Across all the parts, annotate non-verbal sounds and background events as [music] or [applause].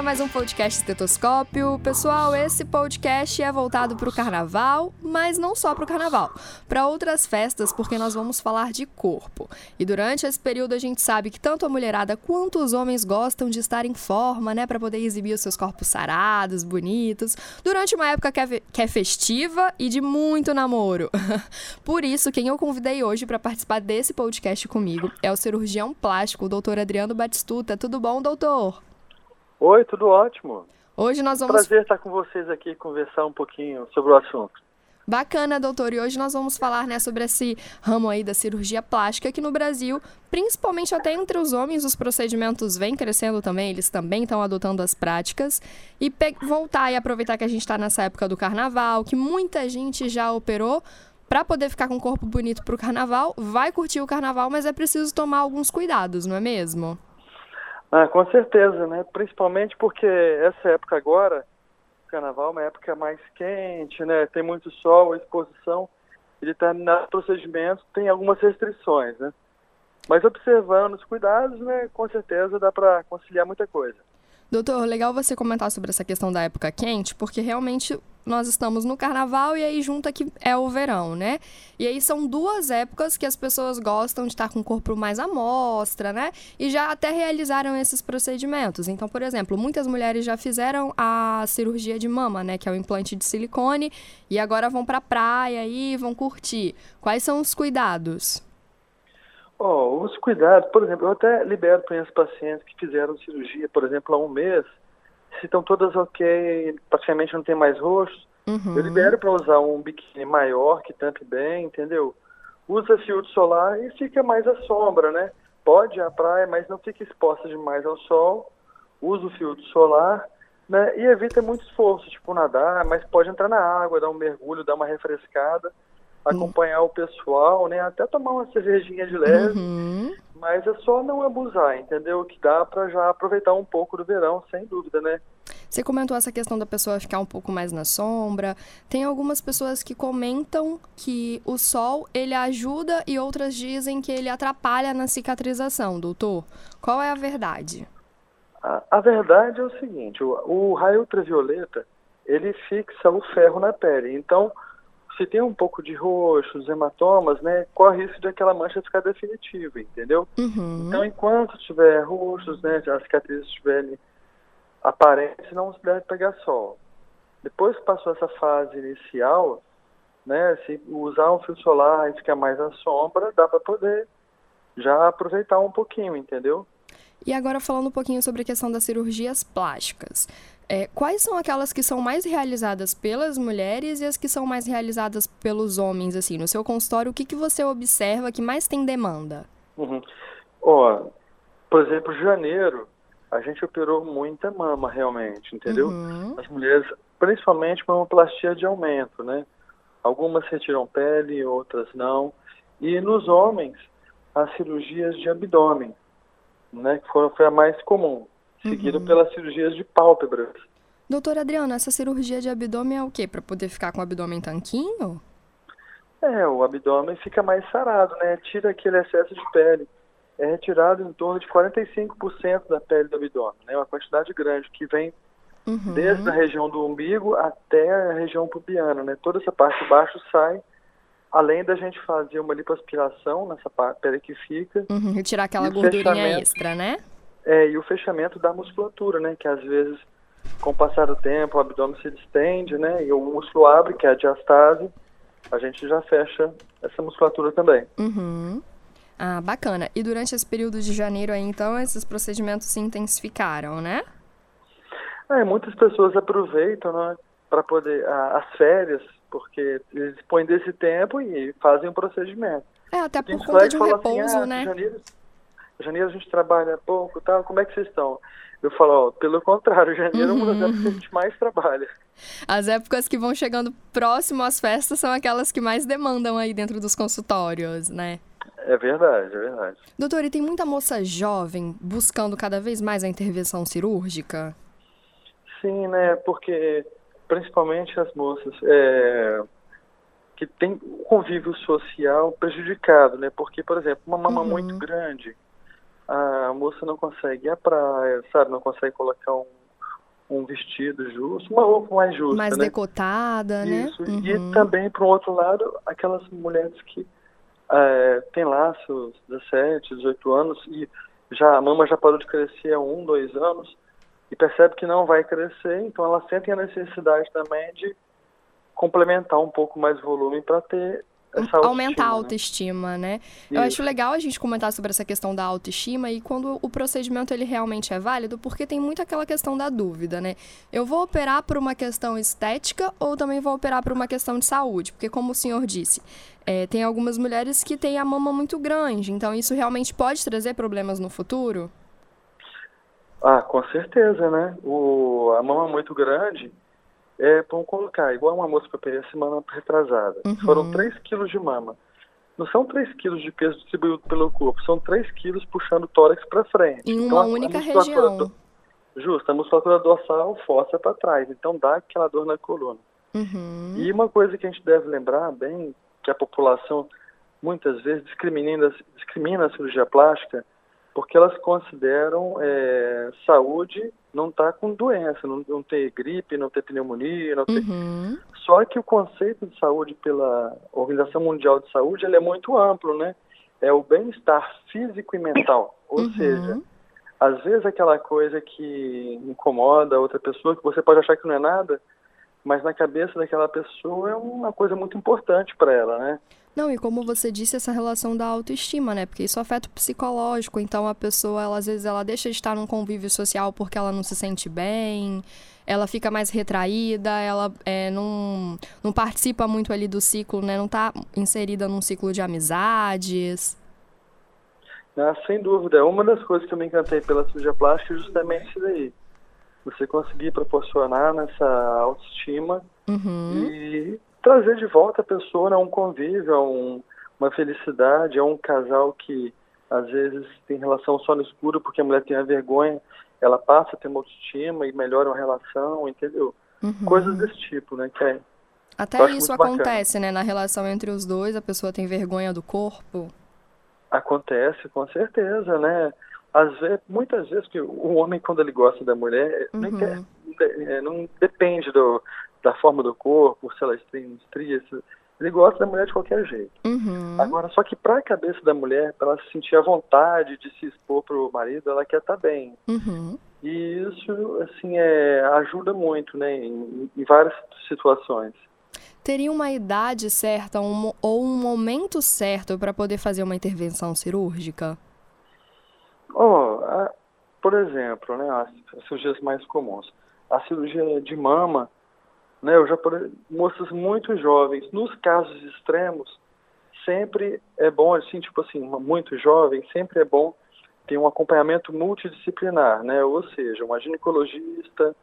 a mais um podcast Estetoscópio. Pessoal, esse podcast é voltado para o carnaval, mas não só para o carnaval, para outras festas, porque nós vamos falar de corpo. E durante esse período a gente sabe que tanto a mulherada quanto os homens gostam de estar em forma, né, para poder exibir os seus corpos sarados, bonitos, durante uma época que é, que é festiva e de muito namoro. [laughs] Por isso, quem eu convidei hoje para participar desse podcast comigo é o cirurgião plástico, o doutor Adriano Batistuta. Tudo bom, doutor? Oi, tudo ótimo. Hoje nós vamos. Prazer estar com vocês aqui conversar um pouquinho sobre o assunto. Bacana, doutor. E hoje nós vamos falar né, sobre esse ramo aí da cirurgia plástica aqui no Brasil, principalmente até entre os homens, os procedimentos vêm crescendo também, eles também estão adotando as práticas. E voltar e aproveitar que a gente está nessa época do carnaval, que muita gente já operou para poder ficar com o corpo bonito para o carnaval, vai curtir o carnaval, mas é preciso tomar alguns cuidados, não é mesmo? Ah, com certeza, né? Principalmente porque essa época agora, carnaval é uma época mais quente, né? Tem muito sol, exposição, e determinados procedimentos tem algumas restrições, né? Mas observando os cuidados, né, com certeza dá para conciliar muita coisa. Doutor, legal você comentar sobre essa questão da época quente, porque realmente nós estamos no carnaval e aí junta que é o verão, né? E aí são duas épocas que as pessoas gostam de estar com o corpo mais à mostra, né? E já até realizaram esses procedimentos. Então, por exemplo, muitas mulheres já fizeram a cirurgia de mama, né, que é o implante de silicone, e agora vão para a praia e vão curtir. Quais são os cuidados? Oh, os cuidados, por exemplo, eu até libero para as pacientes que fizeram cirurgia, por exemplo, há um mês, se estão todas ok, praticamente não tem mais rosto, uhum. eu libero para usar um biquíni maior, que tampe bem, entendeu? Usa filtro solar e fica mais à sombra, né? Pode ir à praia, mas não fica exposta demais ao sol, usa o filtro solar, né? E evita muito esforço, tipo nadar, mas pode entrar na água, dar um mergulho, dar uma refrescada acompanhar uhum. o pessoal, né? Até tomar uma cervejinha de leve. Uhum. Mas é só não abusar, entendeu? Que dá para já aproveitar um pouco do verão, sem dúvida, né? Você comentou essa questão da pessoa ficar um pouco mais na sombra. Tem algumas pessoas que comentam que o sol ele ajuda e outras dizem que ele atrapalha na cicatrização, doutor. Qual é a verdade? A, a verdade é o seguinte: o, o raio ultravioleta ele fixa o ferro na pele. Então, se tem um pouco de roxo, hematomas, né, corre risco de aquela mancha ficar definitiva, entendeu? Uhum. Então, enquanto tiver roxos, né, as cicatrizes estiverem aparentes, não se deve pegar sol. Depois que passou essa fase inicial, né, se usar um fio solar e ficar mais à sombra, dá para poder já aproveitar um pouquinho, entendeu? E agora falando um pouquinho sobre a questão das cirurgias plásticas. É, quais são aquelas que são mais realizadas pelas mulheres e as que são mais realizadas pelos homens, assim? No seu consultório, o que, que você observa que mais tem demanda? Uhum. Ó, por exemplo, janeiro, a gente operou muita mama, realmente, entendeu? Uhum. As mulheres, principalmente mamoplastia de aumento, né? Algumas retiram pele, outras não. E nos homens, as cirurgias de abdômen, né? Que foi, foi a mais comum seguido uhum. pelas cirurgias de pálpebras. Doutora Adriana, essa cirurgia de abdômen é o quê? Para poder ficar com o abdômen tanquinho? É, o abdômen fica mais sarado, né? Tira aquele excesso de pele. É retirado em torno de 45% da pele do abdômen, né? Uma quantidade grande que vem uhum. desde a região do umbigo até a região pubiana, né? Toda essa parte de baixo sai, além da gente fazer uma lipoaspiração nessa pele que fica. Uhum, retirar aquela gordurinha extra, né? É, e o fechamento da musculatura, né? Que às vezes, com o passar do tempo, o abdômen se distende, né? E o músculo abre, que é a diastase. A gente já fecha essa musculatura também. Uhum. Ah, bacana. E durante esse período de janeiro aí, então, esses procedimentos se intensificaram, né? É, muitas pessoas aproveitam, né? Para poder... as férias, porque eles dispõem desse tempo e fazem o procedimento. É, até por conta de um assim, repouso, assim, ah, né? Janeiro, janeiro a gente trabalha pouco, tal, como é que vocês estão? Eu falo, ó, pelo contrário, [laughs] janeiro uhum. é uma das épocas que a gente mais trabalha. As épocas que vão chegando próximo às festas são aquelas que mais demandam aí dentro dos consultórios, né? É verdade, é verdade. Doutor, e tem muita moça jovem buscando cada vez mais a intervenção cirúrgica? Sim, né? Porque principalmente as moças é, que têm o convívio social prejudicado, né? Porque, por exemplo, uma mama uhum. muito grande, a moça não consegue ir à praia, sabe? Não consegue colocar um, um vestido justo, uma roupa mais justa, Mais né? decotada, Isso. né? Uhum. E também, por um outro lado, aquelas mulheres que é, têm lá seus 17, 18 anos e já a mama já parou de crescer há um, dois anos e percebe que não vai crescer, então elas sentem a necessidade também de complementar um pouco mais volume para ter aumentar a autoestima, né? né? Eu acho legal a gente comentar sobre essa questão da autoestima e quando o procedimento ele realmente é válido, porque tem muito aquela questão da dúvida, né? Eu vou operar por uma questão estética ou também vou operar por uma questão de saúde? Porque como o senhor disse, é, tem algumas mulheres que têm a mama muito grande, então isso realmente pode trazer problemas no futuro? Ah, com certeza, né? O, a mama muito grande, é, vamos colocar, igual uma moça que eu operei semana retrasada. Uhum. Foram 3 quilos de mama. Não são 3 quilos de peso distribuído pelo corpo, são 3 quilos puxando o tórax para frente. Em uma então, única região. Do, justo, a musculatura dorsal força para trás, então dá aquela dor na coluna. Uhum. E uma coisa que a gente deve lembrar bem, que a população muitas vezes discrimina, discrimina a cirurgia plástica, porque elas consideram é, saúde não estar tá com doença, não, não, ter gripe, não ter pneumonia, não ter... Uhum. Só que o conceito de saúde pela Organização Mundial de Saúde ele é muito amplo, né? É o bem-estar físico e mental, ou uhum. seja, às vezes aquela coisa que incomoda a outra pessoa, que você pode achar que não é nada, mas na cabeça daquela pessoa é uma coisa muito importante para ela, né? Não, e como você disse, essa relação da autoestima, né? Porque isso afeta o psicológico. Então a pessoa, ela, às vezes, ela deixa de estar num convívio social porque ela não se sente bem, ela fica mais retraída, ela é, não, não participa muito ali do ciclo, né? Não está inserida num ciclo de amizades. Ah, sem dúvida. Uma das coisas que eu me encantei pela cirurgia plástica é justamente isso daí. Você conseguir proporcionar nessa autoestima uhum. e trazer de volta a pessoa a um convívio, a um, uma felicidade, a um casal que às vezes tem relação só no escuro porque a mulher tem a vergonha, ela passa a ter uma autoestima e melhora a relação, entendeu? Uhum. Coisas desse tipo, né? Que é, Até isso acontece, bacana. né? Na relação entre os dois, a pessoa tem vergonha do corpo. Acontece, com certeza, né? Às vezes, muitas vezes que o homem quando ele gosta da mulher, uhum. não, quer, é, não depende do, da forma do corpo, se ela tem estrias, ele gosta da mulher de qualquer jeito. Uhum. Agora, só que para a cabeça da mulher, para ela se sentir à vontade de se expor para o marido, ela quer estar tá bem. Uhum. E isso, assim, é, ajuda muito, né, em, em várias situações. Teria uma idade certa um, ou um momento certo para poder fazer uma intervenção cirúrgica? Oh, a, por exemplo, né, as, as cirurgias mais comuns. A cirurgia de mama, né? Eu já moças muito jovens, nos casos extremos, sempre é bom assim, tipo assim, muito jovem, sempre é bom ter um acompanhamento multidisciplinar, né? Ou seja, uma ginecologista,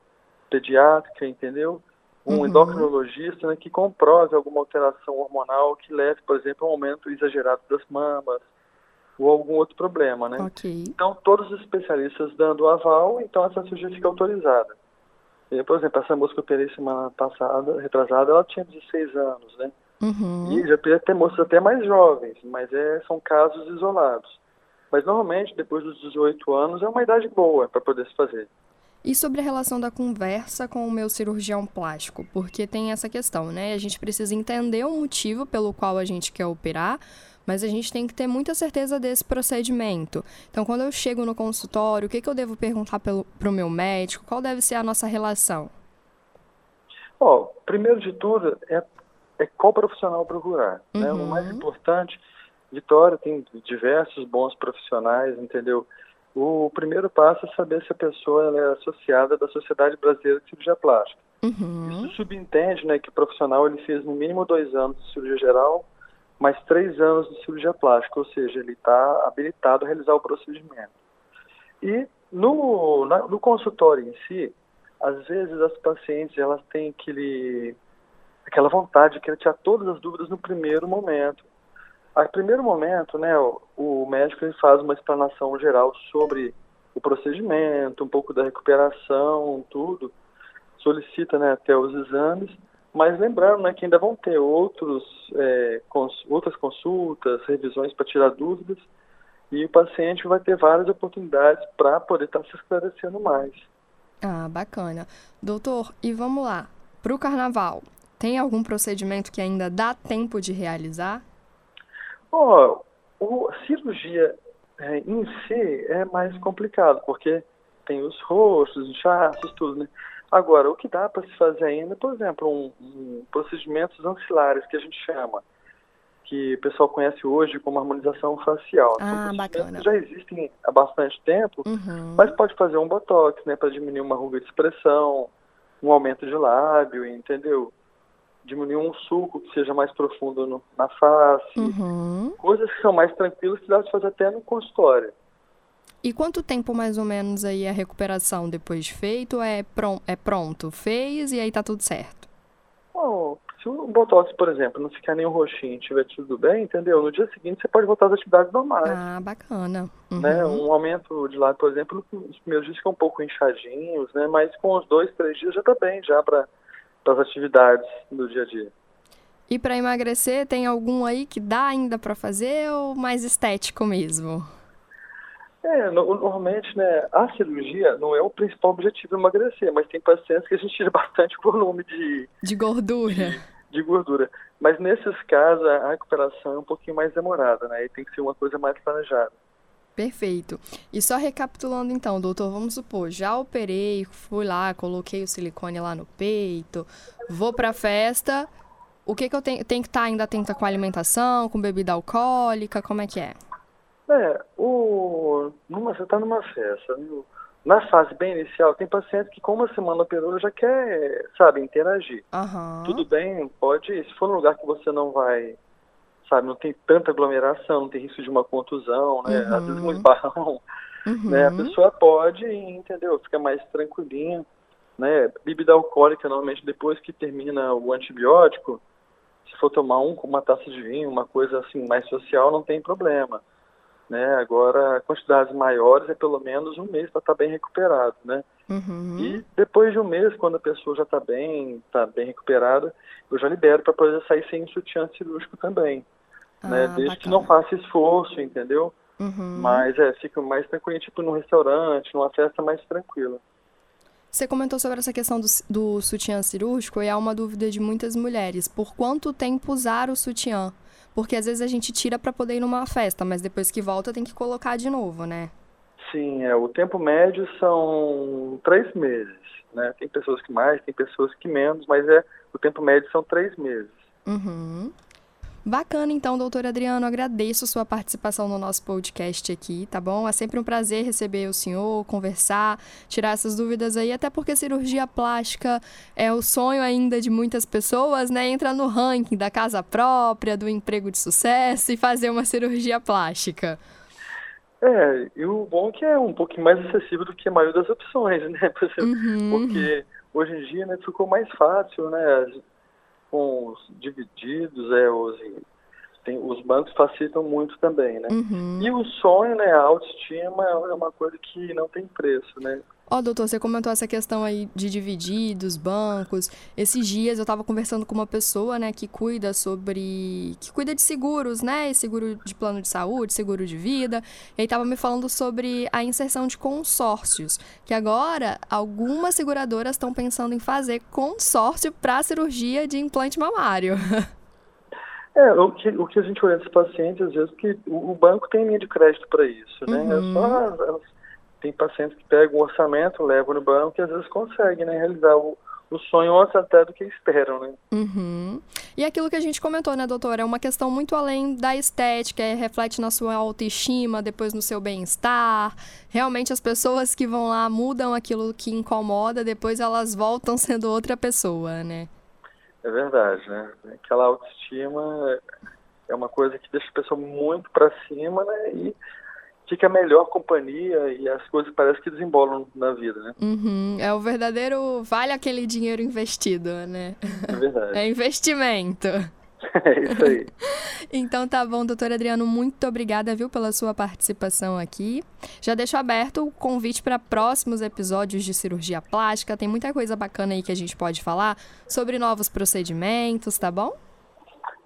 pediátrica, entendeu? Um uhum. endocrinologista né, que comprove alguma alteração hormonal que leve, por exemplo, a um aumento exagerado das mamas ou algum outro problema, né? Okay. Então, todos os especialistas dando aval, então essa cirurgia fica autorizada. E, por exemplo, essa moça que eu operei semana passada, retrasada, ela tinha 16 anos, né? Uhum. E já podia ter moças até mais jovens, mas é, são casos isolados. Mas normalmente, depois dos 18 anos, é uma idade boa para poder se fazer. E sobre a relação da conversa com o meu cirurgião plástico? Porque tem essa questão, né? A gente precisa entender o motivo pelo qual a gente quer operar, mas a gente tem que ter muita certeza desse procedimento. Então, quando eu chego no consultório, o que, que eu devo perguntar para o meu médico? Qual deve ser a nossa relação? Oh, primeiro de tudo, é, é qual profissional procurar. Uhum. Né? O mais importante, Vitória tem diversos bons profissionais, entendeu? O primeiro passo é saber se a pessoa é associada da Sociedade Brasileira de Cirurgia Plástica. Uhum. Isso subentende né, que o profissional ele fez no mínimo dois anos de cirurgia geral mais três anos de cirurgia plástica, ou seja, ele está habilitado a realizar o procedimento. E no, na, no consultório em si, às vezes as pacientes elas têm aquele, aquela vontade de querer tirar todas as dúvidas no primeiro momento. A primeiro momento, né, o, o médico ele faz uma explanação geral sobre o procedimento, um pouco da recuperação, tudo, solicita né, até os exames, mas lembrando né, que ainda vão ter outros, é, cons outras consultas, revisões para tirar dúvidas, e o paciente vai ter várias oportunidades para poder estar tá se esclarecendo mais. Ah, bacana. Doutor, e vamos lá, para o carnaval, tem algum procedimento que ainda dá tempo de realizar? Oh, o, a cirurgia é, em si é mais complicado, porque tem os rostos, inchaços, tudo, né? Agora, o que dá para se fazer ainda, por exemplo, um, um, procedimentos ancilares que a gente chama, que o pessoal conhece hoje como harmonização facial. Ah, bacana. já existem há bastante tempo, uhum. mas pode fazer um botox, né, para diminuir uma ruga de expressão, um aumento de lábio, entendeu? Diminuir um sulco que seja mais profundo no, na face, uhum. coisas que são mais tranquilas que dá para fazer até no consultório. E quanto tempo mais ou menos aí a recuperação depois de feito é, pron é pronto? Fez e aí tá tudo certo? Bom, se o Botox, por exemplo, não ficar nenhum roxinho e tiver tudo bem, entendeu? No dia seguinte você pode voltar às atividades normais. Ah, bacana. Uhum. Né? Um aumento de lado, por exemplo, os primeiros dias ficam um pouco inchadinhos, né? Mas com os dois, três dias já tá bem, já para as atividades do dia a dia. E para emagrecer, tem algum aí que dá ainda para fazer ou mais estético mesmo? É, no, normalmente, né, a cirurgia não é o principal objetivo de emagrecer, mas tem pacientes que a gente tira [laughs] bastante volume de... De gordura. De, de gordura. Mas nesses casos, a recuperação é um pouquinho mais demorada, né, e tem que ser uma coisa mais planejada. Perfeito. E só recapitulando então, doutor, vamos supor, já operei, fui lá, coloquei o silicone lá no peito, vou pra festa, o que que eu tenho, tenho que estar tá ainda atenta com a alimentação, com bebida alcoólica, como é que é? É, o, numa, você está numa festa, viu? na fase bem inicial, tem paciente que com uma semana operou já quer, sabe, interagir. Uhum. Tudo bem, pode, se for num lugar que você não vai, sabe, não tem tanta aglomeração, não tem risco de uma contusão, né, uhum. às vezes um esbarrão, uhum. né, a pessoa pode, entendeu, fica mais tranquilinha, né, bebida alcoólica, normalmente depois que termina o antibiótico, se for tomar um com uma taça de vinho, uma coisa assim mais social, não tem problema. Né? Agora, quantidades maiores é pelo menos um mês para estar tá bem recuperado, né? Uhum. E depois de um mês, quando a pessoa já está bem, está bem recuperada, eu já libero para poder sair sem sutiã cirúrgico também, ah, né? Desde bacana. que não faça esforço, entendeu? Uhum. Mas é, fica mais tranquilo, tipo num restaurante, numa festa mais tranquila. Você comentou sobre essa questão do, do sutiã cirúrgico e há uma dúvida de muitas mulheres. Por quanto tempo usar o sutiã? Porque às vezes a gente tira para poder ir numa festa, mas depois que volta tem que colocar de novo, né? Sim, é, o tempo médio são três meses, né? Tem pessoas que mais, tem pessoas que menos, mas é o tempo médio são três meses. Uhum. Bacana, então, doutor Adriano. Agradeço sua participação no nosso podcast aqui, tá bom? É sempre um prazer receber o senhor, conversar, tirar essas dúvidas aí, até porque cirurgia plástica é o sonho ainda de muitas pessoas, né? Entrar no ranking da casa própria, do emprego de sucesso e fazer uma cirurgia plástica. É, e o bom é que é um pouquinho mais acessível do que a maioria das opções, né? [laughs] Uhum. Porque hoje em dia né, ficou mais fácil, né? Com os divididos, é, os, tem, os bancos facilitam muito também, né? Uhum. E o sonho, né, a autoestima é uma coisa que não tem preço, né? Ó, oh, doutor, você comentou essa questão aí de divididos, bancos. Esses dias eu estava conversando com uma pessoa, né, que cuida sobre. que cuida de seguros, né? Seguro de plano de saúde, seguro de vida. E aí estava me falando sobre a inserção de consórcios. Que agora algumas seguradoras estão pensando em fazer consórcio para cirurgia de implante mamário. [laughs] É, o que, o que a gente orienta os pacientes, às vezes, que o, o banco tem linha de crédito para isso, né? Uhum. É só tem pacientes que pegam o orçamento, levam no banco e às vezes conseguem né, realizar o, o sonho antes até do que esperam, né? Uhum. E aquilo que a gente comentou, né, doutora? É uma questão muito além da estética, é, reflete na sua autoestima, depois no seu bem-estar. Realmente as pessoas que vão lá mudam aquilo que incomoda, depois elas voltam [laughs] sendo outra pessoa, né? É verdade, né? Aquela autoestima é uma coisa que deixa a pessoa muito para cima, né? E fica a melhor companhia e as coisas parecem que desembolam na vida, né? Uhum. É o verdadeiro vale aquele dinheiro investido, né? É verdade. [laughs] É investimento. É isso aí. [laughs] então tá bom, doutor Adriano, muito obrigada, viu, pela sua participação aqui. Já deixo aberto o convite para próximos episódios de cirurgia plástica. Tem muita coisa bacana aí que a gente pode falar sobre novos procedimentos, tá bom?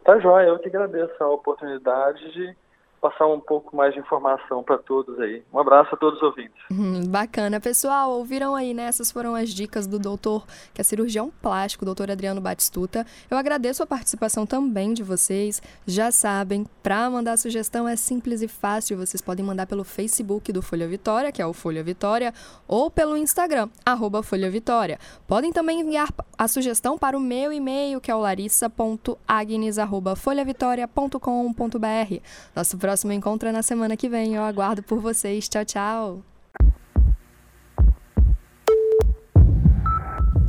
Tá jóia, eu que agradeço a oportunidade de passar um pouco mais de informação para todos aí. Um abraço a todos os ouvintes. Hum, bacana. Pessoal, ouviram aí, né? Essas foram as dicas do doutor, que é cirurgião plástico, doutor Adriano Batistuta. Eu agradeço a participação também de vocês. Já sabem, para mandar sugestão é simples e fácil. Vocês podem mandar pelo Facebook do Folha Vitória, que é o Folha Vitória, ou pelo Instagram, arroba Folha Vitória. Podem também enviar a sugestão para o meu e-mail, que é o larissa.agnes.folhavitória.com.br. Nosso próximo encontro é na semana que vem. Eu aguardo por vocês. Tchau, tchau.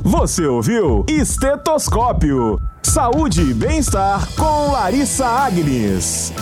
Você ouviu Estetoscópio. Saúde e bem-estar com Larissa Agnes.